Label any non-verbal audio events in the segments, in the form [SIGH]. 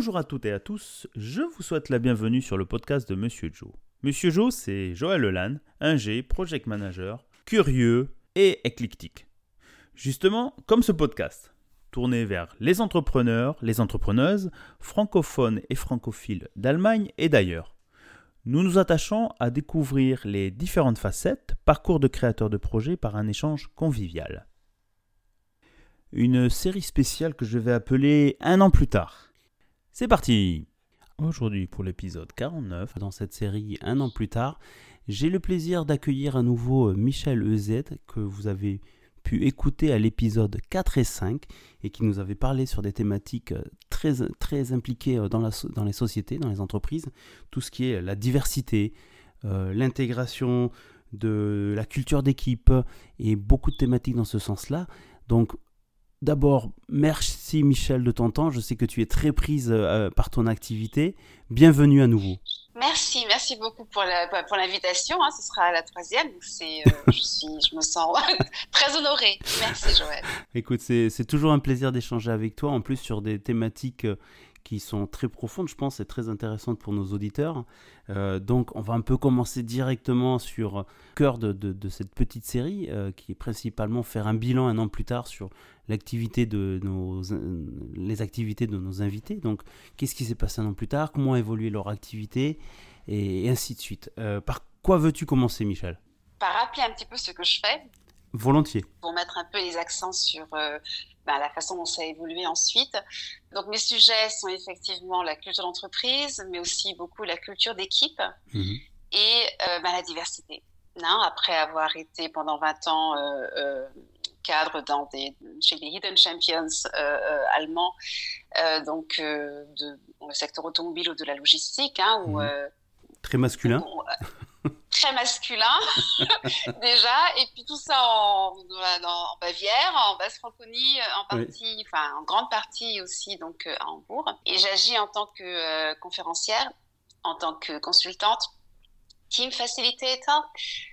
Bonjour à toutes et à tous, je vous souhaite la bienvenue sur le podcast de Monsieur Joe. Monsieur Joe, c'est Joël Lelan, un G, project manager, curieux et éclectique. Justement, comme ce podcast, tourné vers les entrepreneurs, les entrepreneuses, francophones et francophiles d'Allemagne et d'ailleurs. Nous nous attachons à découvrir les différentes facettes, parcours de créateurs de projets par un échange convivial. Une série spéciale que je vais appeler Un an plus tard. C'est parti Aujourd'hui pour l'épisode 49, dans cette série Un an plus tard, j'ai le plaisir d'accueillir à nouveau Michel EZ que vous avez pu écouter à l'épisode 4 et 5 et qui nous avait parlé sur des thématiques euh, très, très impliquées euh, dans, les sociétés, dans les entreprises, tout ce qui est la diversité, euh, l'intégration de la culture d'équipe et beaucoup de thématiques dans ce sens-là. Donc D'abord, merci Michel de ton temps. Je sais que tu es très prise par ton activité. Bienvenue à nouveau. Merci, merci beaucoup pour l'invitation. Hein. Ce sera la troisième. Euh, [LAUGHS] je, je me sens [LAUGHS] très honorée. Merci Joël. Écoute, c'est toujours un plaisir d'échanger avec toi, en plus sur des thématiques euh, qui sont très profondes, je pense, et très intéressantes pour nos auditeurs. Euh, donc, on va un peu commencer directement sur le cœur de, cette petite série, qui est principalement faire un bilan un an plus tard sur l'activité de nos, les activités de nos invités. Donc, qu'est-ce qui s'est passé un an plus tard? Comment a évolué leur activité? Et, ainsi de suite. Euh, par quoi veux-tu commencer, Michel? Par rappeler un petit peu ce que je fais. Volontiers. Pour mettre un peu les accents sur euh, ben, la façon dont ça a évolué ensuite. Donc mes sujets sont effectivement la culture d'entreprise, mais aussi beaucoup la culture d'équipe mhm. et euh, ben, la diversité. Non, après avoir été pendant 20 ans cadre dans des, chez les Hidden Champions allemands, donc de, dans le secteur automobile ou de la logistique, hein, mhm. Très masculin. Très masculin [LAUGHS] déjà, et puis tout ça en, en Bavière, en Basse-Franconie, en partie, enfin en grande partie aussi donc à Hambourg. Et j'agis en tant que conférencière, en tant que consultante team facilitator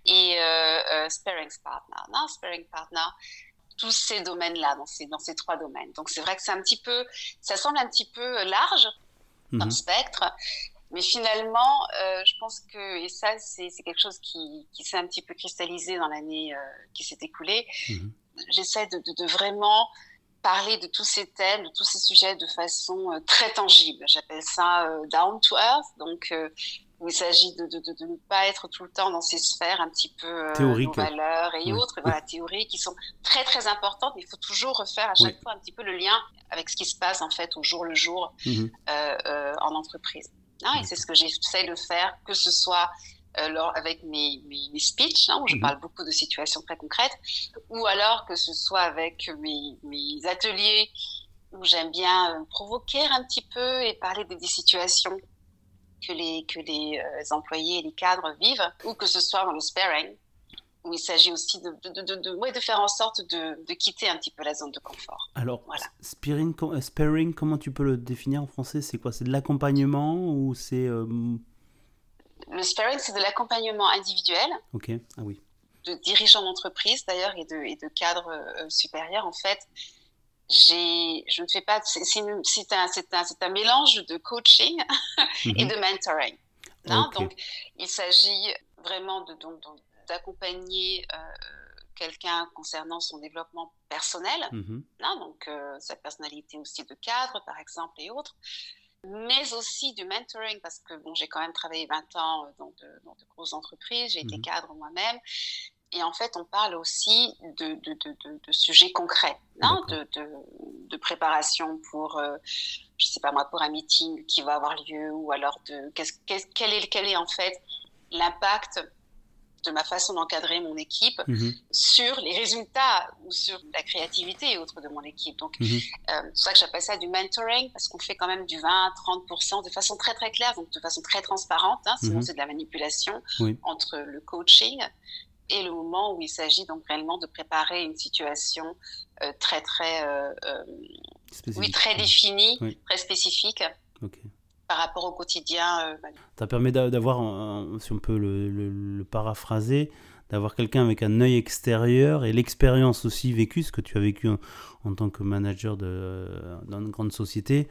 et euh, sparring partner, non, sparring partner, tous ces domaines-là, dans ces, dans ces trois domaines. Donc c'est vrai que c'est un petit peu, ça semble un petit peu large comme mhm. spectre, mais finalement, euh, je pense que, et ça c'est quelque chose qui, qui s'est un petit peu cristallisé dans l'année euh, qui s'est écoulée, mhm. j'essaie de, de, vraiment parler de tous ces thèmes, de tous ces sujets de façon euh, très tangible. J'appelle ça down to earth, donc où il s'agit de, ne pas être tout le temps dans ces sphères un petit peu théoriques, valeurs et autres, voilà, théories qui sont très très importantes. Mais il faut toujours refaire à chaque fois un petit peu le lien avec ce qui se passe en fait au jour le jour mhm. en entreprise. Hein, et c'est ce que j'essaie de faire, que ce soit euh, avec mes, mes, mes speeches, hein, où je mhm. parle beaucoup de situations très concrètes, ou alors que ce soit avec mes, mes ateliers où j'aime bien provoquer un petit peu et parler de des situations que les, que les euh, employés et les cadres vivent, ou que ce soit dans le sparing, où il s'agit aussi de, de, de, de, de faire en sorte de, quitter un petit peu la zone de confort. Alors, voilà. sparing, euh, sparing, comment tu peux le définir en français? C'est quoi? C'est de l'accompagnement ou c'est... Euh, le sparing, c'est de l'accompagnement individuel. Ok, ah oui. De dirigeants d'entreprise d'ailleurs et de, et de cadres supérieurs en fait je ne fais pas, c'est, un, un, un mélange de coaching [LAUGHS] et mhm. de mentoring. Donc, il s'agit vraiment de, donc, d'accompagner euh, quelqu'un concernant son développement personnel, mhm. hein, donc euh, sa personnalité aussi de cadre, par exemple, et autres, mais aussi du mentoring, parce que bon, j'ai quand même travaillé 20 ans euh, dans de, dans de grosses entreprises, j'ai été mhm. cadre moi-même, et en fait, on parle aussi de, de, de, de sujets concrets, hein, de, préparation pour, euh, je sais pas moi, pour un meeting qui va avoir lieu, ou alors de quest quel, est, quel est en fait l'impact de ma façon d'encadrer mon équipe mhm. sur les résultats ou sur la créativité et autres de mon équipe. Donc, mhm. euh, c'est pour ça que j'appelle ça du mentoring, parce qu'on fait quand même du 20-30% de façon très très claire, donc de façon très transparente, hein, sinon mhm. c'est de la manipulation entre le coaching et le moment où il s'agit donc réellement de préparer une situation euh, très très euh, euh, oui très définie, très spécifique. Par rapport au quotidien. Ça permet d'avoir, si on peut le, paraphraser, d'avoir quelqu'un avec un œil extérieur et l'expérience aussi vécue, ce que tu as vécu en, tant que manager dans une grande société,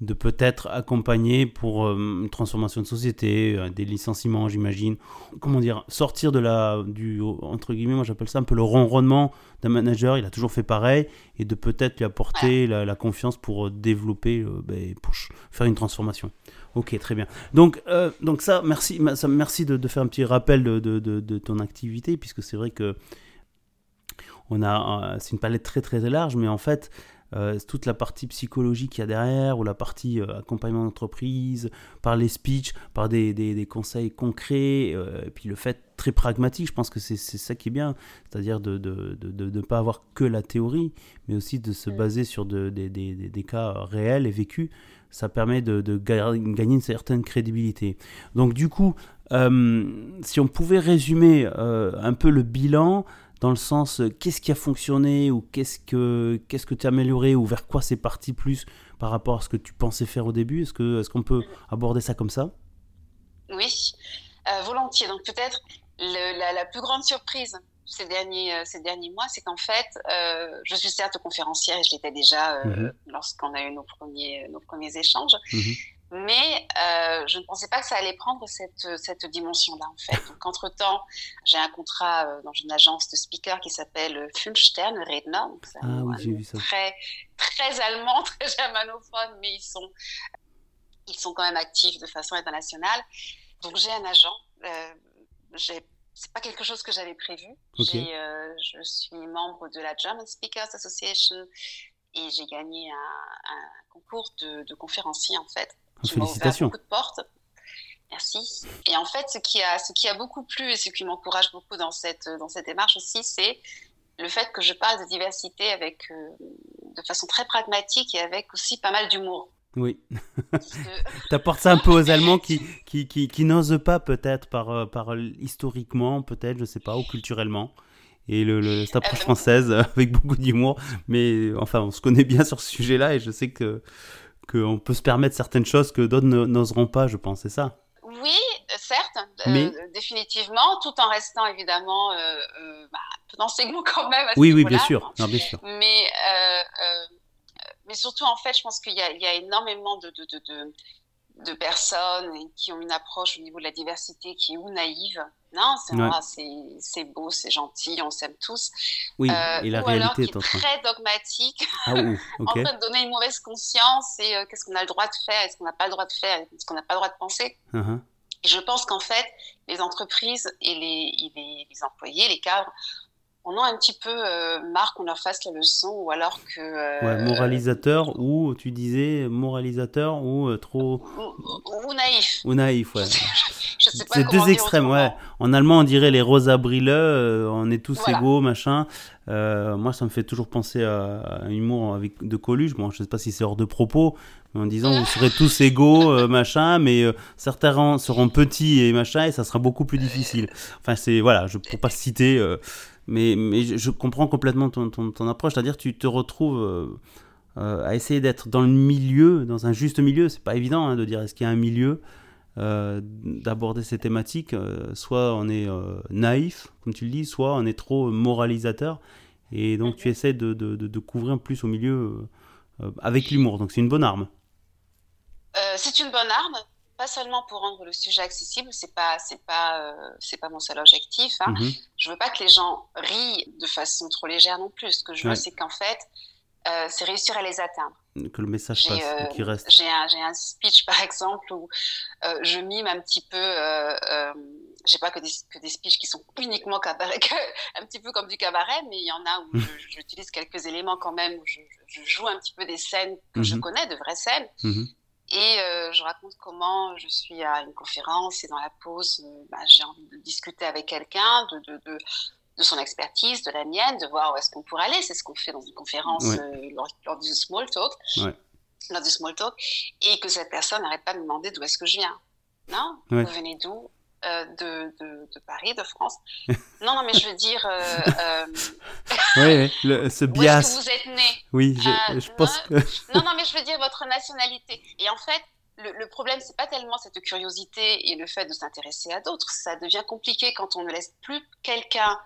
de peut-être accompagner pour euh, une transformation de société, euh, des licenciements, j'imagine. Comment dire, sortir de la, du, entre guillemets, moi j'appelle ça un peu le ronronnement d'un manager, il a toujours fait pareil, et de peut-être lui apporter la, confiance pour euh, développer, ben, pour faire une transformation. Ok, très bien. Donc, donc ça, merci, ça, merci de, faire un petit rappel de, de, de ton activité, puisque c'est vrai que on a, c'est une palette très très large, mais en fait, euh, toute la partie psychologique qu'il y a derrière, ou la partie euh, accompagnement d'entreprise, par les speeches, par des, des, conseils concrets, euh, et puis le fait très pragmatique, je pense que c'est ça qui est bien, c'est-à-dire de ne de, de, de, pas avoir que la théorie, mais aussi de se baser sur de, des, des cas réels et vécus, ça permet de, gagner une certaine crédibilité. Donc du coup, si on pouvait résumer un peu le bilan, dans le sens euh, qu'est-ce qui a fonctionné ou qu'est-ce que qu'est-ce que tu as amélioré ou vers quoi c'est parti plus par rapport à ce que tu pensais faire au début? Est-ce que est-ce qu'on peut aborder ça comme ça? Oui, euh, volontiers. Donc peut-être la, plus grande surprise ces derniers, euh, ces derniers mois, c'est qu'en fait, je suis certes conférencière et je l'étais déjà mm-hmm. lorsqu'on a eu nos premiers, nos premiers échanges. Mm-hmm. Mais euh, je ne pensais pas que ça allait prendre cette, cette dimension-là, en fait. Donc, entre-temps, j'ai un contrat euh, dans une agence de speaker qui s'appelle Fulstern Redner. Donc, ah oui, j'ai vu ça. Très, très allemand, [LAUGHS] très germanophone, mais ils sont, ils sont quand même actifs de façon internationale. Donc, j'ai un agent. Euh, c'est pas quelque chose que j'avais prévu. Euh, je suis membre de la German Speakers Association et j'ai gagné un, un concours de, de conférencier, en fait. Félicitations. beaucoup de portes. Merci. Et en fait, ce qui a, ce qui a beaucoup plu et ce qui m'encourage beaucoup dans cette, dans cette démarche aussi, c'est le fait que je parle de diversité avec, euh, de façon très pragmatique et avec aussi pas mal d'humour. Oui. tu apportes ça un peu aux Allemands qui, [LAUGHS] qui, qui, qui n'osent pas peut-être par, euh, par historiquement, peut-être, je sais pas, ou culturellement. Et le, le cette approche française [LAUGHS] avec beaucoup d'humour. Mais enfin, on se connaît bien sur ce sujet-là et je sais que qu'on peut se permettre certaines choses que d'autres n'oseront pas, je pense, c'est ça Oui, certes, euh, définitivement, tout en restant évidemment euh, euh bah, dans quand même. oui, oui, bien sûr. bien sûr. Mais, euh, mais surtout, en fait, je pense qu'il y, y, a énormément de, de, de, de personnes qui ont une approche au niveau de la diversité qui est ou naïve. Non, c'est c'est beau, c'est gentil, on s'aime tous. Oui, euh, et la réalité est, très dogmatique, ah, en train de donner une mauvaise conscience et euh, qu'est-ce qu'on a le droit de faire, est-ce qu'on n'a pas le droit de faire, est-ce qu'on n'a pas le droit de penser? Uh-huh. je pense qu'en fait, les entreprises et les, et les, les employés, les cadres, on a un petit peu euh, marre qu'on leur fasse la leçon ou alors que. Euh, moralisateur ou tu disais moralisateur ou euh, trop. Ou, naïf. Ou naïf, ouais. [LAUGHS] C'est deux extrêmes, ouais. En allemand, on dirait les rosa brille, on est tous égaux, machin. moi, ça me fait toujours penser à, un humour avec de Coluche. Bon, je sais pas si c'est hors de propos, mais en disant vous serez tous [LAUGHS] égaux, machin, mais certains seront petits et machin, et ça sera beaucoup plus difficile. Enfin, c'est voilà, je pour pas citer. Mais, je, comprends complètement ton, approche, c'est-à-dire tu te retrouves euh, euh, à essayer d'être dans le milieu, dans un juste milieu. C'est pas évident hein, de dire est-ce qu'il y a un milieu, euh, d'aborder ces thématiques. soit on est naïf, comme tu le dis, soit on est trop moralisateur. Et donc tu essaies de, de, de, couvrir plus au milieu avec l'humour. Donc c'est une bonne arme. c'est une bonne arme pas seulement pour rendre le sujet accessible, c'est pas c'est pas euh, c'est pas mon seul objectif. Hein. Mhm. Je veux pas que les gens rient de façon trop légère non plus. Ce que je veux, c'est qu'en fait, euh, c'est réussir à les atteindre. Que le message passe, euh, qu'il reste. J'ai un, un, speech [LAUGHS] par exemple où je mime un petit peu. j'ai pas que des, que des speeches qui sont uniquement cabaret, [LAUGHS] un petit peu comme du cabaret, mais il y en a où j'utilise quelques éléments quand même, où je, je, joue un petit peu des scènes que je mhm. connais, de vraies scènes. Mhm. Et euh, je raconte comment je suis à une conférence et dans la pause, euh, bah, j'ai envie de discuter avec quelqu'un de, de, de, de, son expertise, de la mienne, de voir où est-ce qu'on pourrait aller. C'est ce qu'on fait dans une conférence euh, lors, du small talk. Ouais. Lors du small talk. Et que cette personne n'arrête pas de me demander d'où est-ce que je viens. Non? Vous venez d'où? Euh, de, de, de, Paris, de France. [LAUGHS] Non, non, mais je veux dire. Euh, euh oui, le, ce bias. Où est-ce que vous êtes né? Oui, je, je pense non, que. non, non, mais je veux dire votre nationalité. Et en fait, le, le problème, c'est pas tellement cette curiosité et le fait de s'intéresser à d'autres. Ça devient compliqué quand on ne laisse plus quelqu'un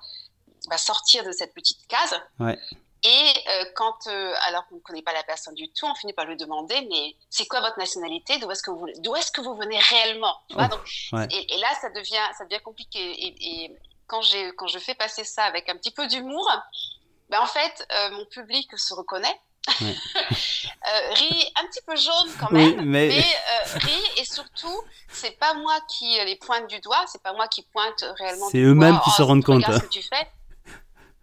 bah, sortir de cette petite case. Ouais. Et euh, quand, euh, alors qu'on ne connaît pas la personne du tout, on finit par lui demander, mais c'est quoi votre nationalité? D'où est-ce que vous, d'où est-ce que vous venez réellement? Tu vois, Oh, donc, ouais. et, et là, ça devient, ça devient compliqué. Et, et quand j'ai, quand je fais passer ça avec un petit peu d'humour, ben en fait, euh, mon public se reconnaît. [LAUGHS] Euh, rit un petit peu jaune quand Oui, même, mais- mais, euh, rit et surtout, c'est pas moi qui les pointe du doigt, c'est pas moi qui pointe réellement. C'est eux-mêmes qui se rendent compte, ce que tu fais.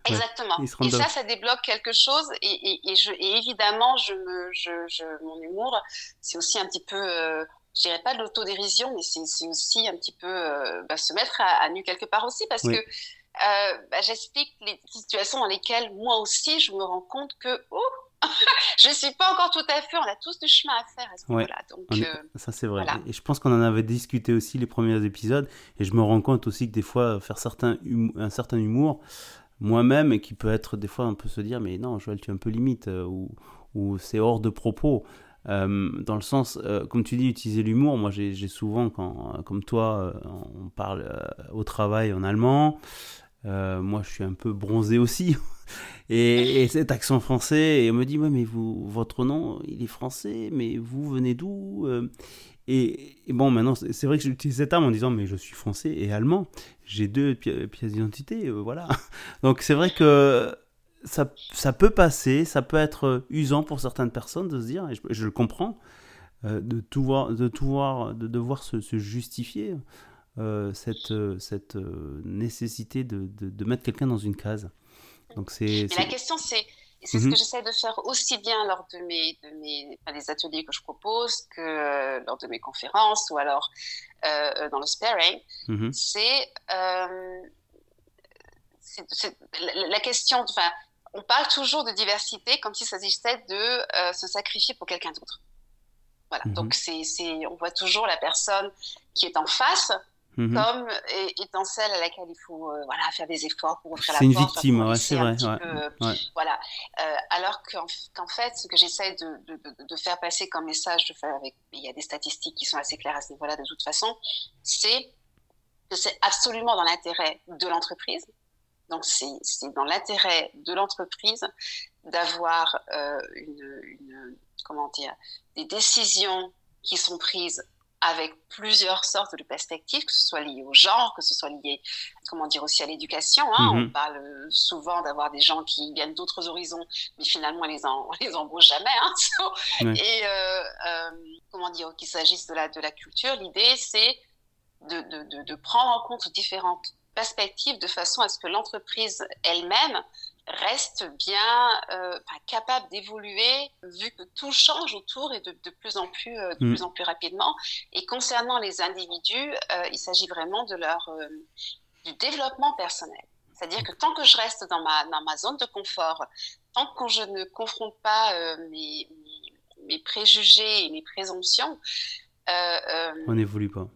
Exactement. et ça, ça débloque quelque chose. Et, et, et, je, et évidemment, je me, je, je, mon humour, c'est aussi un petit peu, euh, je dirais pas de l'autodérision, mais c'est aussi un petit peu euh, bah, se mettre à, à nu quelque part aussi, parce Oui. que euh, bah, j'explique les situations dans lesquelles moi aussi, je me rends compte que oh, [LAUGHS] je suis pas encore tout à fait. On a tous du chemin à faire à ce Ouais. moment-là. Donc, euh, Ça, c'est vrai. voilà. Et je pense qu'on en avait discuté aussi les premiers épisodes. Et je me rends compte aussi que des fois, faire certains un certain humour, moi-même, et qui peut être des fois, on peut se dire, mais non, Joël, tu es un peu limite, euh, ou, ou c'est hors de propos. Euh, dans le sens, euh, comme tu dis, utiliser l'humour. Moi, j'ai souvent, quand, comme toi, on parle au travail en allemand. Euh, moi, je suis un peu bronzé aussi. [LAUGHS] Et, et cet accent français, et on me dit, ouais, mais vous, votre nom, il est français, mais vous venez d'où Euh, et, bon, maintenant, c'est vrai que j'utilise cette arme en disant, mais je suis français et allemand. J'ai deux pi- pièces d'identité, euh, voilà. [LAUGHS] Donc c'est vrai que ça, ça peut passer, ça peut être usant pour certaines personnes de se dire, et je, le comprends, de tout voir, de tout voir, de devoir se justifier euh, cette, euh, cette euh, nécessité de, de, de mettre quelqu'un dans une case. Donc c'est la question, c'est, c'est Mhm. ce que j'essaie de faire aussi bien lors de mes, de mes, enfin, des ateliers que je propose que lors de mes conférences ou alors dans le sparring, Mhm. c'est, la, la question, enfin, on parle toujours de diversité comme s'il s'agissait de euh, se sacrifier pour quelqu'un d'autre. Voilà. Mhm. Donc c'est, c'est, on voit toujours la personne qui est en face Mhm. comme é- étant celle à laquelle il faut euh, voilà, faire des efforts pour ouvrir la C'est une porte, victime, ouais, c'est vrai. petit ouais, peu, euh, ouais. voilà. Euh, alors qu'en fait, ce que j'essaie de, de, de, de faire passer comme message, avec, il y a des statistiques qui sont assez claires à ce niveau-là de toute façon, c'est que c'est absolument dans l'intérêt de l'entreprise. Donc c'est c'est dans l'intérêt de l'entreprise d'avoir euh, une, une comment dire des décisions qui sont prises avec plusieurs sortes de perspectives, que ce soit lié au genre, que ce soit lié, comment dire, aussi à l'éducation. Hein. Mhm. On parle euh, souvent d'avoir des gens qui viennent d'autres horizons, mais finalement, on les, en, on les embauche jamais. Hein. [LAUGHS] Ouais. Et euh, euh, comment dire, qu'il s'agisse de la, de la culture, l'idée, c'est de, de, de, de prendre en compte différentes perspectives de façon à ce que l'entreprise elle-même reste bien euh, capable d'évoluer vu que tout change autour et de, de plus en plus euh, de Mm. plus en plus rapidement et concernant les individus euh, il s'agit vraiment de leur du développement personnel c'est-à-dire que tant que je reste dans ma dans ma zone de confort tant que je ne confronte pas mes, mes, mes préjugés et mes présomptions On n'évolue pas.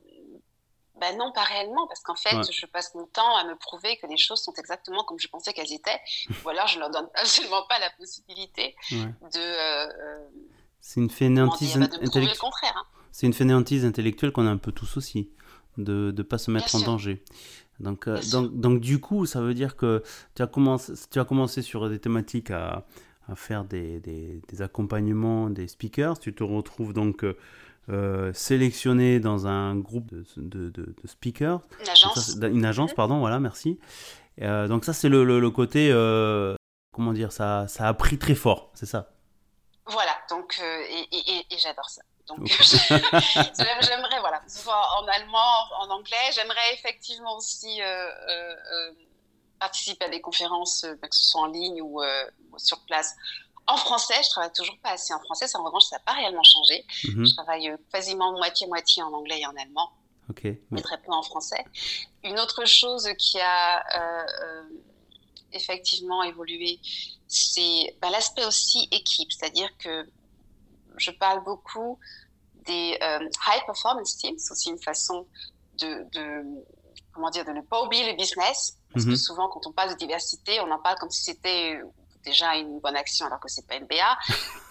Ben non, pas réellement, parce qu'en fait, Ouais. je passe mon temps à me prouver que les choses sont exactement comme je pensais qu'elles étaient, ou alors je leur donne [LAUGHS] absolument pas la possibilité Ouais. de, euh, euh, C'est une fainéantise bah, intellectuelle. hein. C'est une fainéantise intellectuelle qu'on a un peu tous aussi, de ne pas se mettre Bien en sûr. danger. Donc, euh, donc, donc du coup, ça veut dire que tu as commencé, tu as commencé sur des thématiques à, à faire des, des, des accompagnements des speakers. Tu te retrouves donc euh, euh, sélectionné dans un groupe de, de, de- de speakers. Une agence, ça, c'est- une agence, Mhm. pardon, voilà, merci. Euh, donc ça, c'est le, le, le côté, euh, comment dire, ça, ça a pris très fort, c'est ça? Voilà, donc, et, et, et, et j'adore ça. Donc, [LAUGHS] j'aimerais, voilà, que ce soit en allemand, en anglais, j'aimerais effectivement aussi participer à des conférences, que ce soit en ligne ou sur place. En français, je travaille toujours pas assez en français, ça en revanche, ça n'a pas réellement changé. Mhm, Je travaille euh, quasiment moitié-moitié en anglais et en allemand, Ok. mais très peu en français. Une autre chose qui a euh, euh, effectivement évolué, c'est bah, l'aspect aussi équipe, c'est-à-dire que je parle beaucoup des euh, high performance teams, c'est aussi une façon de, de comment dire de ne pas oublier le business, parce Mhm. que souvent quand on parle de diversité, on en parle comme si c'était déjà une bonne action alors que c'est pas une BA.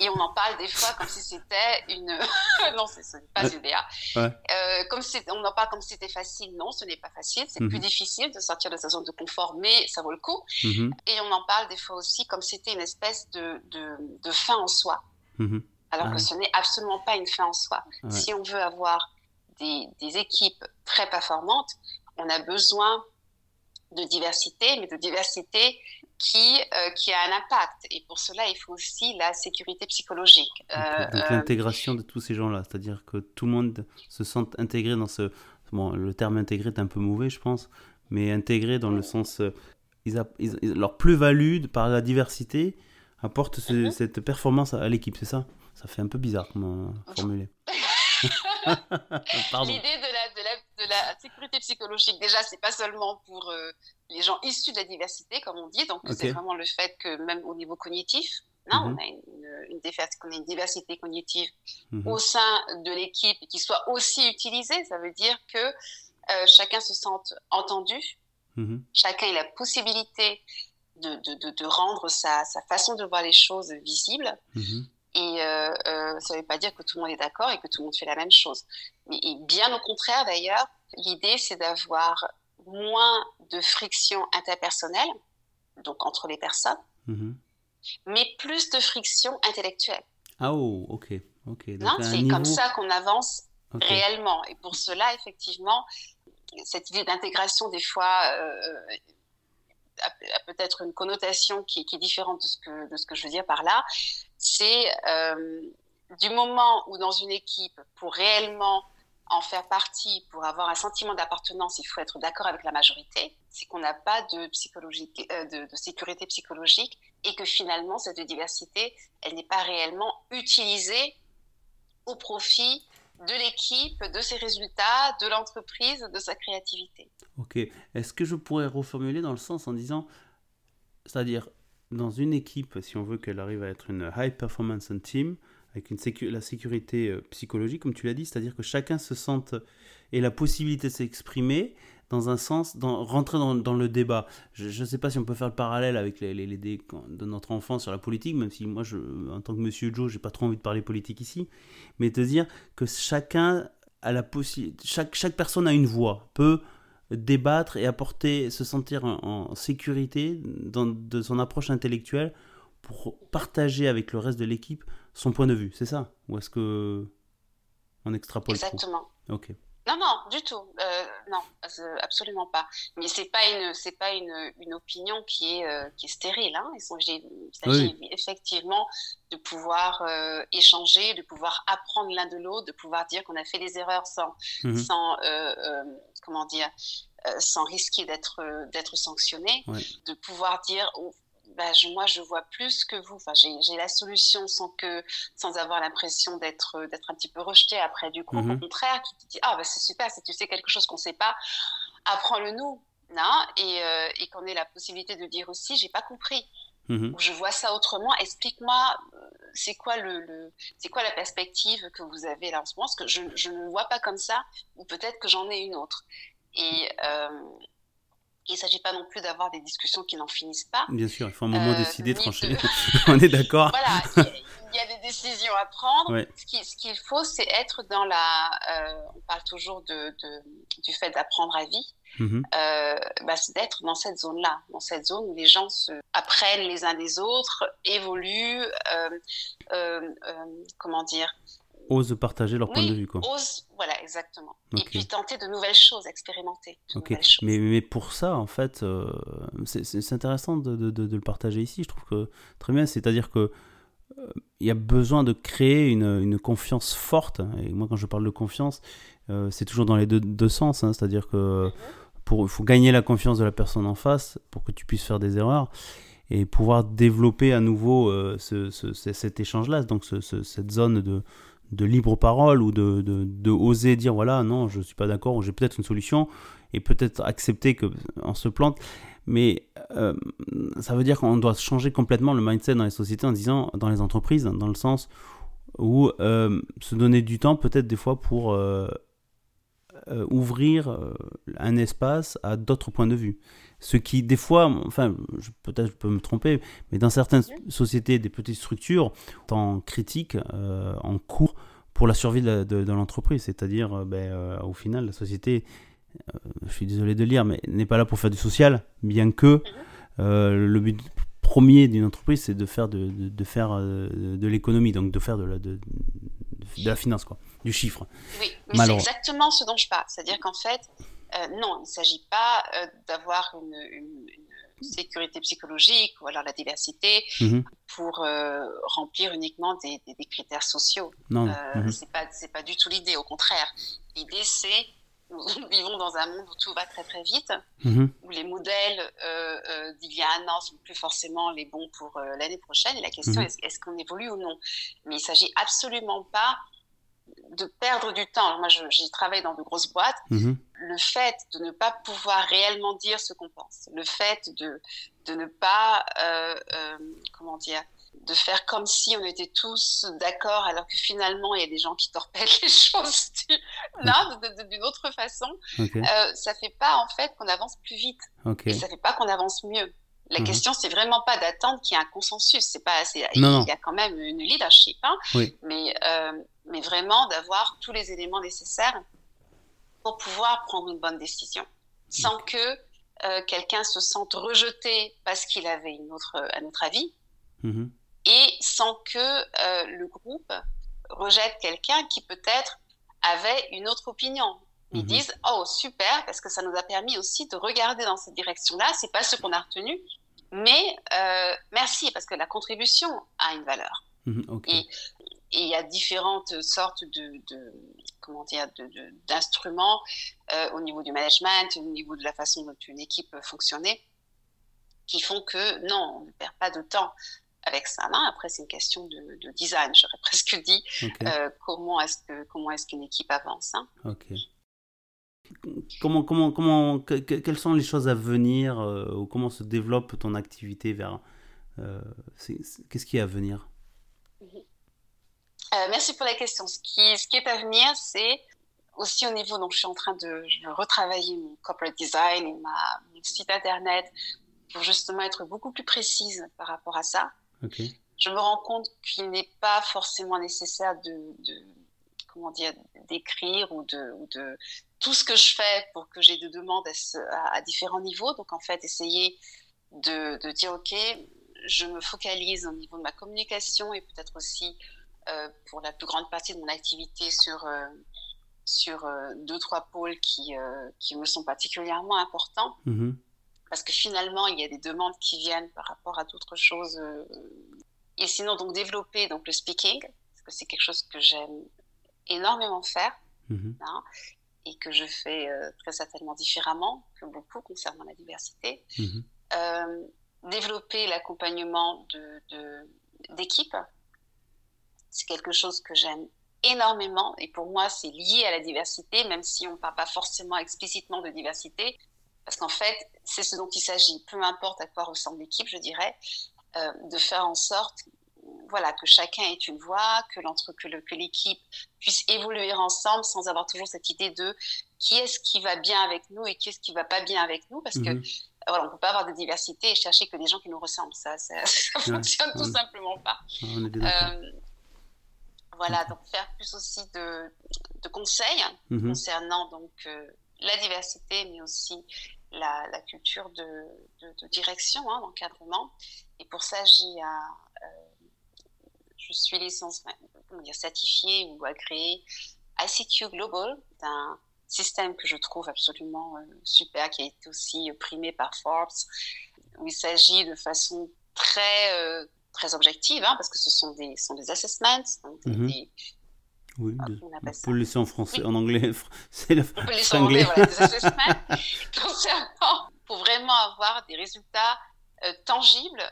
Et on en parle des fois comme si c'était une. [LAUGHS] non, ce n'est pas une BA. Euh, comme on en parle comme si c'était facile. Non, ce n'est pas facile. C'est plus mhm. difficile de sortir de sa zone de confort, mais ça vaut le coup. Mhm. Et on en parle des fois aussi comme si c'était une espèce de, de, de, fin en soi. Mhm. Alors que ce n'est absolument pas une fin en soi. Si on veut avoir des, des équipes très performantes, on a besoin de diversité, mais de diversité qui, euh, qui a un impact. Et pour cela, il faut aussi la sécurité psychologique. donc, euh, euh, l'intégration de tous ces gens-là, c'est-à-dire que tout le monde se sente intégré dans ce... Bon, le terme intégré est un peu mauvais, je pense, mais intégré dans le sens... Ils leur plus-value par la diversité apporte mhm. cette performance à, l'équipe, c'est ça? Ça fait un peu bizarre comme formulé. [LAUGHS] [LAUGHS] L'idée de la, de, la, de la, sécurité psychologique, déjà, c'est pas seulement pour euh, les gens issus de la diversité, comme on dit, donc c'est vraiment le fait que même au niveau cognitif, non, mhm. on, a une, une, une, diversité cognitive mhm. au sein de l'équipe qui soit aussi utilisée. Ça veut dire que euh, chacun se sente entendu, mhm. chacun a la possibilité de, de, de, rendre sa, sa, façon de voir les choses visible. Et euh, euh, ça ne veut pas dire que tout le monde est d'accord et que tout le monde fait la même chose. Mais, et bien au contraire, d'ailleurs, l'idée, c'est d'avoir moins de friction interpersonnelle, donc entre les personnes, mm-hmm. mais plus de friction intellectuelle. Ah, oh, ok. ok. C'est comme ça qu'on avance réellement. Et pour cela, effectivement, cette idée d'intégration, des fois, euh, a, peut-être une connotation qui, est différente de ce, que, je veux dire par là c'est euh, du moment où dans une équipe, pour réellement en faire partie, pour avoir un sentiment d'appartenance, il faut être d'accord avec la majorité, c'est qu'on n'a pas de, euh, de, sécurité psychologique et que finalement, cette diversité, elle n'est pas réellement utilisée au profit de l'équipe, de ses résultats, de l'entreprise, de sa créativité. Ok. Est-ce que je pourrais reformuler dans le sens en disant, c'est-à-dire, dans une équipe, si on veut qu'elle arrive à être une high performance team, avec une la sécurité euh, psychologique, comme tu l'as dit, c'est-à-dire que chacun se sente et la possibilité de s'exprimer dans un sens, dans, rentrer dans, dans le débat. Je ne sais pas si on peut faire le parallèle avec les, les, de notre enfance sur la politique, même si moi, je, en tant que Monsieur Joe, j'ai pas trop envie de parler politique ici, mais te dire que chacun a la possibilité, chaque, chaque personne a une voix, peut débattre et apporter, se sentir en, sécurité dans, de son approche intellectuelle pour partager avec le reste de l'équipe son point de vue, c'est ça? Ou est-ce que on extrapole Exactement. Ok. Non, non, du tout. Euh, non, absolument pas. Mais c'est pas une, c'est pas une, une, opinion qui est, euh, qui est stérile. Hein. Il s'agit effectivement de pouvoir euh, échanger, de pouvoir apprendre l'un de l'autre, de pouvoir dire qu'on a fait des erreurs sans, mhm. sans comment dire, sans risquer d'être, d'être sanctionné, de pouvoir dire oh, bah, je, moi, je vois plus que vous. Enfin, j'ai la solution sans, que, sans avoir l'impression d'être d'être un petit peu rejeté après. Du coup, au mhm. contraire, qui te dit Ah, bah, c'est super, si tu sais quelque chose qu'on ne sait pas, apprends-le nous. Non et, euh, et qu'on ait la possibilité de dire aussi J'ai pas compris. Mhm. Je vois ça autrement. Explique-moi, euh, c'est quoi le, c'est quoi la perspective que vous avez là en ce moment? Parce que je, je ne vois pas comme ça, ou peut-être que j'en ai une autre. Et, euh, il ne s'agit pas non plus d'avoir des discussions qui n'en finissent pas. Bien sûr, il faut un moment euh, décider, trancher. [LAUGHS] On est d'accord. Voilà, il y, a des décisions à prendre. Ce qu'il faut, c'est être dans la. Euh, on parle toujours de, du fait d'apprendre à vie. Mm-hmm. Euh, bah, c'est d'être dans cette zone-là, dans cette zone où les gens se apprennent les uns des autres, évoluent, comment dire, osent partager leur point de vue. Quoi. Osent, voilà, exactement. Et puis tenter de nouvelles choses, expérimenter. Mais, mais pour ça, en fait, euh, c'est intéressant de, de, de, le partager ici. Je trouve que très bien, c'est-à-dire que euh, il y a besoin de créer une, une, confiance forte. Et moi, quand je parle de confiance, euh, c'est toujours dans les deux, deux sens. Hein. c'est-à-dire que mhm. pour, faut gagner la confiance de la personne en face pour que tu puisses faire des erreurs et pouvoir développer à nouveau ce, ce, cet échange-là, donc cette zone de, de libre parole ou de, de, oser dire voilà non je suis pas d'accord ou j'ai peut-être une solution et peut-être accepter que on se plante mais euh, ça veut dire qu'on doit changer complètement le mindset dans les sociétés en disant dans les entreprises dans le sens où euh, se donner du temps peut-être des fois pour euh, euh, ouvrir euh, un espace à d'autres points de vue. Ce qui, des fois, enfin, peut-être je peux me tromper, mais dans certaines sociétés, des petites structures, en critique, en cours pour la survie de, l'entreprise. C'est-à-dire, ben, au final, la société, je suis désolé de lire, mais n'est pas là pour faire du social, bien que le but premier d'une entreprise, c'est de faire de, de, faire de, l'économie, donc de faire de la, de, la finance, quoi du chiffre. Oui, mais c'est exactement ce dont je parle. C'est-à-dire qu'en fait, euh, non, il ne s'agit pas euh, d'avoir une, sécurité psychologique ou alors la diversité mhm. pour euh, remplir uniquement des, critères sociaux. Non. Mhm. C'est pas c'est pas du tout l'idée. Au contraire, l'idée c'est [LAUGHS] nous vivons dans un monde où tout va très très vite, mhm. où les modèles d'il y a un an sont plus forcément les bons pour l'année prochaine. Et la question est est-ce qu'on évolue ou non? Mais il s'agit absolument pas de perdre du temps. Moi, j'ai travaillé dans de grosses boîtes. Mhm. Le fait de ne pas pouvoir réellement dire ce qu'on pense, le fait de, de ne pas, euh, euh, comment dire, de faire comme si on était tous d'accord, alors que finalement, il y a des gens qui torpèdent [LAUGHS] les choses d'une autre façon, euh, ça fait pas en fait qu'on avance plus vite. Et ça fait pas qu'on avance mieux. La mhm. question, c'est vraiment pas d'attendre qu'il y ait un consensus. C'est pas, il y a quand même une leadership, hein, mais, euh, mais vraiment d'avoir tous les éléments nécessaires pour pouvoir prendre une bonne décision, sans que euh, quelqu'un se sente rejeté parce qu'il avait une autre, un autre avis, mhm. et sans que euh, le groupe rejette quelqu'un qui peut-être avait une autre opinion. Ils mhm. disent oh super parce que ça nous a permis aussi de regarder dans cette direction-là. C'est pas ce qu'on a retenu, mais euh, merci, parce que la contribution a une valeur. Mhm, et il y a différentes sortes de, de comment dire, d'instruments euh, au niveau du management, au niveau de la façon dont une équipe fonctionnait, qui font que non, on ne perd pas de temps avec ça. Non, après, c'est une question de, design, j'aurais [LAUGHS] presque dit. Euh, comment est-ce que comment est-ce qu'une équipe avance hein. Comment, comment, comment, quelles sont les choses à venir euh, ou comment se développe ton activité vers euh, Qu'est-ce qui est à venir? Euh, Merci pour la question. Ce qui, ce qui est à venir, c'est aussi au niveau, donc je suis en train de retravailler mon corporate design et ma, mon site internet pour justement être beaucoup plus précise par rapport à ça. Je me rends compte qu'il n'est pas forcément nécessaire de, de comment dire, d'écrire ou de, ou de, tout ce que je fais pour que j'ai de demandes à, différents niveaux. Donc, en fait, essayer de, de, dire, OK, je me focalise au niveau de ma communication et peut-être aussi euh, pour la plus grande partie de mon activité sur, euh, sur euh, deux, trois pôles qui, qui me sont particulièrement importants. Mm-hmm. Parce que finalement, il y a des demandes qui viennent par rapport à d'autres choses. et sinon, donc développer donc, le speaking, parce que c'est quelque chose que j'aime énormément faire. Mm-hmm. Hein, et que je fais euh, très certainement différemment que beaucoup concernant la diversité. Mhm. Euh, développer l'accompagnement d'équipes, de, c'est quelque chose que j'aime énormément et pour moi c'est lié à la diversité, même si on ne parle pas forcément explicitement de diversité, parce qu'en fait c'est ce dont il s'agit, peu importe à quoi ressemble l'équipe, je dirais, euh, de faire en sorte voilà, que chacun ait une voix, que l'équipe puisse évoluer ensemble sans avoir toujours cette idée de qui est-ce qui va bien avec nous et qui est-ce qui va pas bien avec nous, parce que mhm. voilà, on peut pas avoir de diversité et chercher que des gens qui nous ressemblent, ça, ça, [LAUGHS] fonctionne tout simplement pas. Euh, voilà, donc faire plus aussi de, conseils mhm. concernant donc euh, la diversité, mais aussi la, culture de, direction, hein, d'encadrement. Et pour ça, j'ai un, euh, suis licence, comment dire, certifiée ou agréée ICQ Global, d'un système que je trouve absolument euh, super, qui a été aussi primé par Forbes, où il s'agit de façon très, euh, très objective, hein, parce que ce sont des, sont des assessments, mhm. oui, ah, on, peut le laisser en français, en anglais, c'est le On peut le laisser en anglais, voilà, des [LAUGHS] assessments. Concernant, pour vraiment avoir des résultats euh, tangibles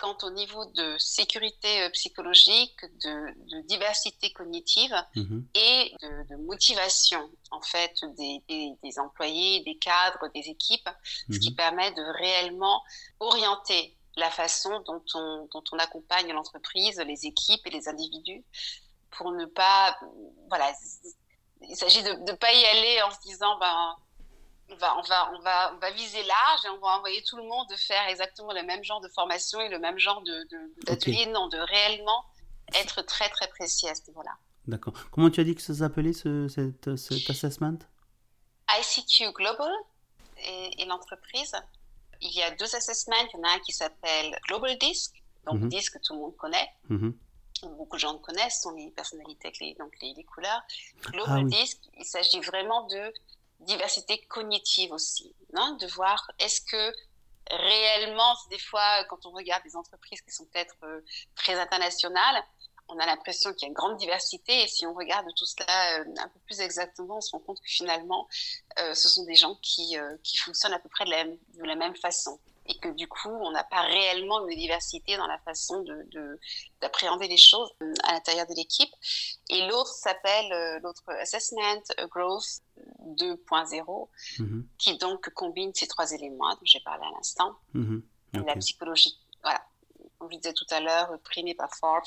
quant au niveau de sécurité euh, psychologique, de, diversité cognitive mhm. et de, motivation en fait des, employés, des cadres, des équipes, ce qui mhm. permet de réellement orienter la façon dont on, dont on accompagne l'entreprise, les équipes et les individus pour ne pas voilà il s'agit de ne pas y aller en se disant, ben, on va, on, va, on, va, on va viser large et on va envoyer tout le monde de faire exactement le même genre de formation et le même genre d'atelier. De, Non, de réellement être très, très précis à ce niveau-là. D'accord. Comment tu as dit que ça s'appelait ce, cet, cet assessment? ICQ Global et, l'entreprise. Il y a deux assessments. Il y en a un qui s'appelle Global Disc, donc mm disque que tout le monde connaît. Mhm. Beaucoup de gens connaissent, sont les personnalités avec les, donc les, couleurs. Global ah Disc, il s'agit vraiment de diversité cognitive aussi, non? De voir est-ce que réellement, des fois, quand on regarde des entreprises qui sont peut-être euh, très internationales, on a l'impression qu'il y a une grande diversité et si on regarde tout cela euh, un peu plus exactement, on se rend compte que finalement, euh, ce sont des gens qui, qui fonctionnent à peu près de la, de la même façon et que du coup, on n'a pas réellement une diversité dans la façon d'appréhender de, les choses à l'intérieur de l'équipe. Et l'autre s'appelle, l'autre Assessment Growth 2.0, mhm. qui donc combine ces trois éléments dont j'ai parlé à l'instant. Mhm. La psychologie, voilà, comme je disais tout à l'heure, primé par Forbes,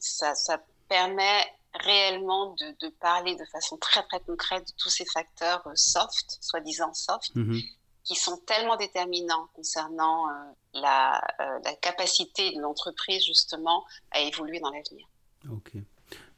ça, ça permet réellement de, de, parler de façon très très concrète de tous ces facteurs euh, soft, soi-disant soft, mhm qui sont tellement déterminants concernant euh, la, euh, la, capacité de l'entreprise justement à évoluer dans l'avenir. Ok.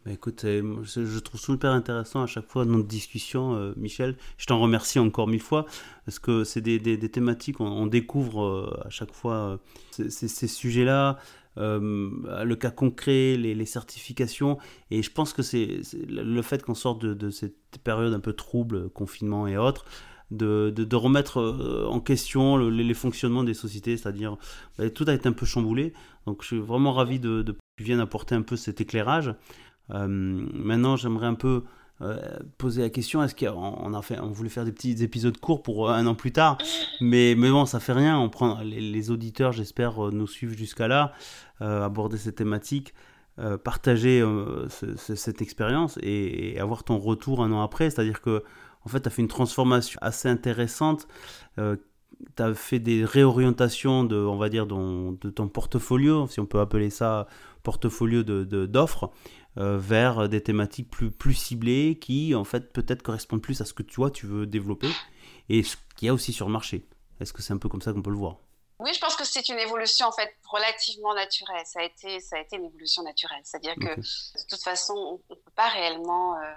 Bah écoute, euh, je trouve super intéressant à chaque fois notre discussion, Michel. Je t'en remercie encore mille fois parce que c'est des, thématiques, on, découvre à chaque fois ces, ces, sujets-là. le cas concret, les, certifications. Et je pense que c'est le fait qu'on sorte de, cette période un peu trouble, confinement et autres, de, remettre euh, en question les, fonctionnements des sociétés, c'est-à-dire bah, tout a été un peu chamboulé. Donc je suis vraiment ravi de, de que tu viennes apporter un peu cet éclairage. Euh, maintenant, j'aimerais un peu euh, poser la question est-ce qu'on a fait, on voulait faire des petits épisodes courts pour un an plus tard, mais, bon, ça fait rien. On prend les, auditeurs, j'espère, nous suivent jusqu'à là, aborder cette thématique. partager cette expérience et, avoir ton retour un an après, c'est-à-dire que en fait, tu as fait une transformation assez intéressante. Euh, tu as fait des réorientations de, on va dire, de, ton portfolio, si on peut appeler ça portfolio d'offres, de, euh, vers des thématiques plus, plus ciblées qui, en fait, peut-être correspondent plus à ce que tu vois, tu veux développer et ce qu'il y a aussi sur le marché. Est-ce que c'est un peu comme ça qu'on peut le voir? Oui, je pense que c'est une évolution en fait relativement naturelle. Ça a été, ça a été une évolution naturelle. C'est-à-dire que de toute façon, on ne peut pas réellement euh,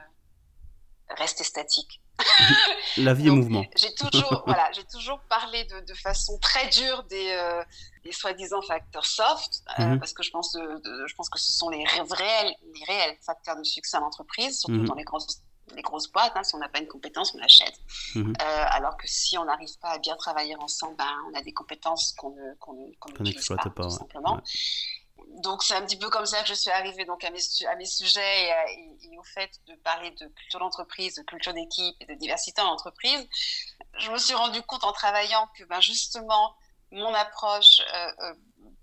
rester statique. [LAUGHS] La vie est mouvement. J'ai toujours, [LAUGHS] voilà, j'ai toujours parlé de, de, façon très dure des, euh, des soi-disant facteurs soft, euh, mhm. parce que je pense, de, je pense que ce sont les réels, les réels facteurs de succès en entreprise, surtout mhm. dans les grosses, les grosses boîtes. Hein, si on n'a pas une compétence, on l'achète. Mhm. Euh, alors que si on n'arrive pas à bien travailler ensemble, ben, on a des compétences qu'on ne, n'utilise pas, pas, tout simplement donc c'est un petit peu comme ça que je suis arrivée donc à mes, à mes sujets et, au fait de parler de culture d'entreprise, de culture d'équipe et de diversité en entreprise. Je me suis rendu compte en travaillant que ben, justement mon approche euh, euh,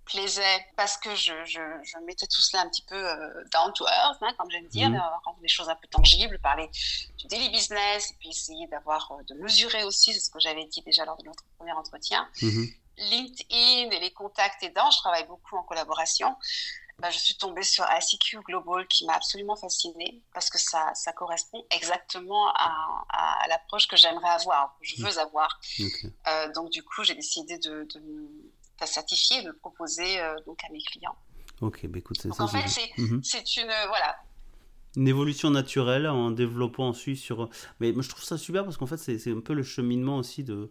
plaisait parce que je, je, je, mettais tout cela un petit peu euh, down to earth, hein, comme j'aime dire, mmh. rendre des choses un peu tangibles, parler du daily business et puis essayer d'avoir de mesurer aussi, c'est ce que j'avais dit déjà lors de notre premier entretien. Mmh. LinkedIn et les contacts aidants, je travaille beaucoup en collaboration. Ben, je suis tombée sur ICQ Global qui m'a absolument fascinée parce que ça, ça correspond exactement à, à l'approche que j'aimerais avoir, que je veux avoir. Euh, donc du coup, j'ai décidé de, de me certifier et de le proposer euh, donc à mes clients. Ok, bah écoute, c'est ça. En fait, mhm. c'est une voilà. Une évolution naturelle en développant ensuite sur. Mais je trouve ça super parce qu'en fait, c'est un peu le cheminement aussi de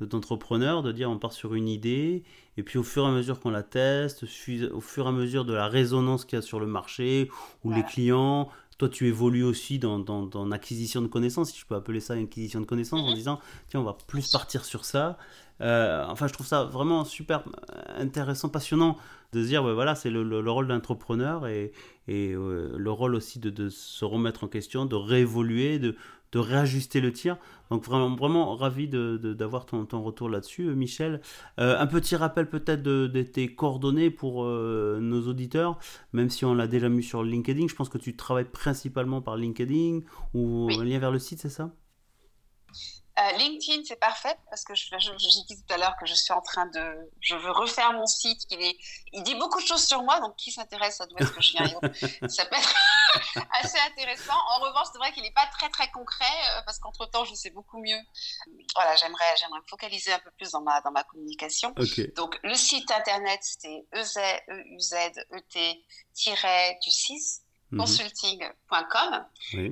d'entrepreneur, de dire on part sur une idée, et puis au fur et à mesure qu'on la teste, au fur et à mesure de la résonance qu'il y a sur le marché, ou les clients, toi tu évolues aussi dans, dans, l'acquisition de connaissances, si je peux appeler ça une acquisition de connaissances, en mhm. disant tiens on va plus partir sur ça. Euh, enfin je trouve ça vraiment super intéressant, passionnant de se dire voilà c'est le, le, rôle d'entrepreneur et, et euh, le rôle aussi de, de, se remettre en question, de réévoluer, de, de réajuster le tir. Donc vraiment, vraiment ravi d'avoir ton, ton, retour là-dessus, euh, Michel. Euh, un petit rappel peut-être de, tes coordonnées pour euh, nos auditeurs, même si on l'a déjà mis sur LinkedIn. Je pense que tu travailles principalement par LinkedIn ou un lien vers le site, c'est ça? Euh, LinkedIn, c'est parfait parce que je, j'ai dit tout à l'heure que je suis en train de, je veux refaire mon site. Il, est, il dit beaucoup de choses sur moi, donc qui s'intéresse à d'où est-ce que je viens, ça peut être assez intéressant. En revanche, c'est vrai qu'il n'est pas très très concret euh, parce qu'entre temps, je sais beaucoup mieux. Voilà, j'aimerais, j'aimerais me focaliser un peu plus dans ma dans ma communication. Donc le site internet, c'est e z e u z e t du 6 Mhm. consulting.com.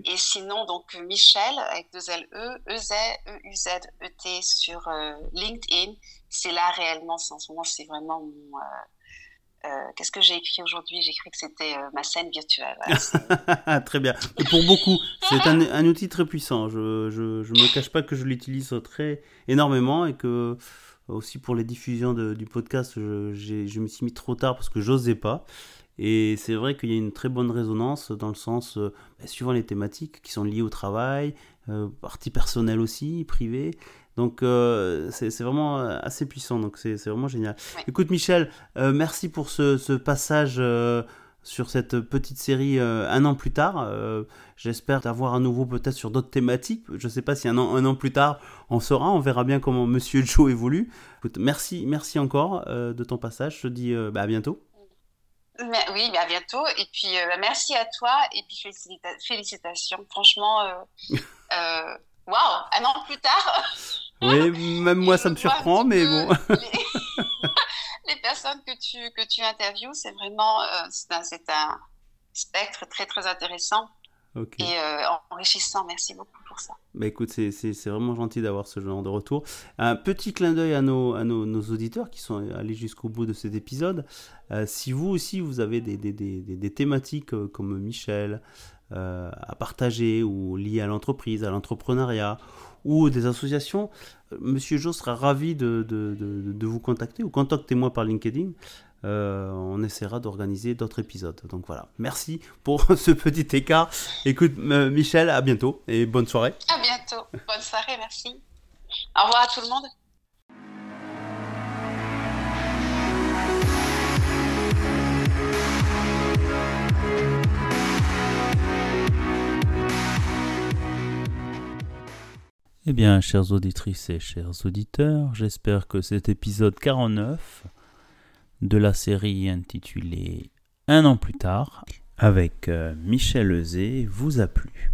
Et sinon, donc Michel, avec deux L E, E Z, E U Z E T sur euh, LinkedIn. C'est là réellement, en ce moment, c'est vraiment mon. Euh, euh, qu'est-ce que j'ai écrit aujourd'hui? J'ai écrit que c'était ma scène virtuelle. [LAUGHS] très bien. pour beaucoup, c'est un, outil très puissant. Je ne je, je me cache pas que je l'utilise très énormément et que aussi pour les diffusions du podcast, je, je me suis mis trop tard parce que j'osais pas. Et c'est vrai qu'il y a une très bonne résonance dans le sens, euh, bah, suivant les thématiques qui sont liées au travail, euh, partie personnelle aussi, privée. Donc euh, c'est vraiment assez puissant, donc c'est vraiment génial. Écoute Michel, merci pour ce, ce passage sur cette petite série un an plus tard. J'espère t'avoir à nouveau peut-être sur d'autres thématiques. Je ne sais pas si un an, un an plus tard on saura, on verra bien comment Monsieur Joe évolue. Écoute, merci, merci encore de ton passage. Je te dis bah, à bientôt oui, mais à bientôt. Et puis, euh, merci à toi. Et puis, félicitations. Franchement, euh, [LAUGHS] euh, waouh, un an plus tard. [LAUGHS] oui, même moi, ça me surprend, mais bon. [LAUGHS] Les... personnes que tu, que tu interviews, c'est vraiment c'est un, spectre très, très intéressant et enrichissant. Merci beaucoup. Bah écoute, c'est vraiment gentil d'avoir ce genre de retour. Un petit clin d'œil à, nos, à nos, nos, auditeurs qui sont allés jusqu'au bout de cet épisode. Euh, si vous aussi, vous avez des, des, des, des thématiques euh, comme Michel euh, à partager ou liées à l'entreprise, à l'entrepreneuriat ou des associations, Monsieur Jo sera ravi de, de, de, de vous contacter ou contactez-moi par LinkedIn. Euh, on essaiera d'organiser d'autres épisodes. Donc voilà, merci pour [LAUGHS] ce petit écart. Écoute, euh, Michel, à bientôt et bonne soirée. À bientôt, bonne soirée, merci. Au revoir à tout le monde. Eh bien, chères auditrices et chers auditeurs, j'espère que cet épisode 49 de la série intitulée Un an plus tard avec euh, Michel Euzé vous a plu.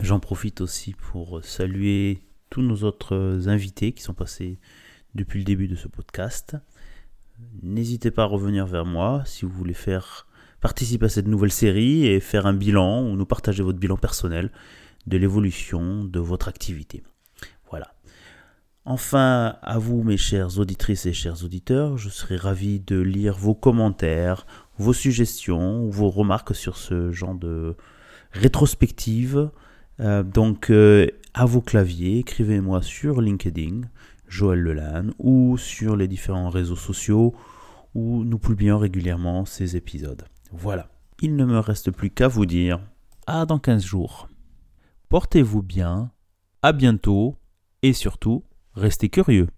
J'en profite aussi pour saluer tous nos autres invités qui sont passés depuis le début de ce podcast. N'hésitez pas à revenir vers moi si vous voulez faire participer à cette nouvelle série et faire un bilan ou nous partager votre bilan personnel de l'évolution de votre activité. Enfin, à vous, mes chères auditrices et chers auditeurs, je serai ravi de lire vos commentaires, vos suggestions, vos remarques sur ce genre de rétrospective. Euh, donc, euh, à vos claviers, écrivez-moi sur LinkedIn, Joël Lelanne, ou sur les différents réseaux sociaux où nous publions régulièrement ces épisodes. Voilà. Il ne me reste plus qu'à vous dire à dans 15 jours. Portez-vous bien, à bientôt, et surtout, Restez curieux.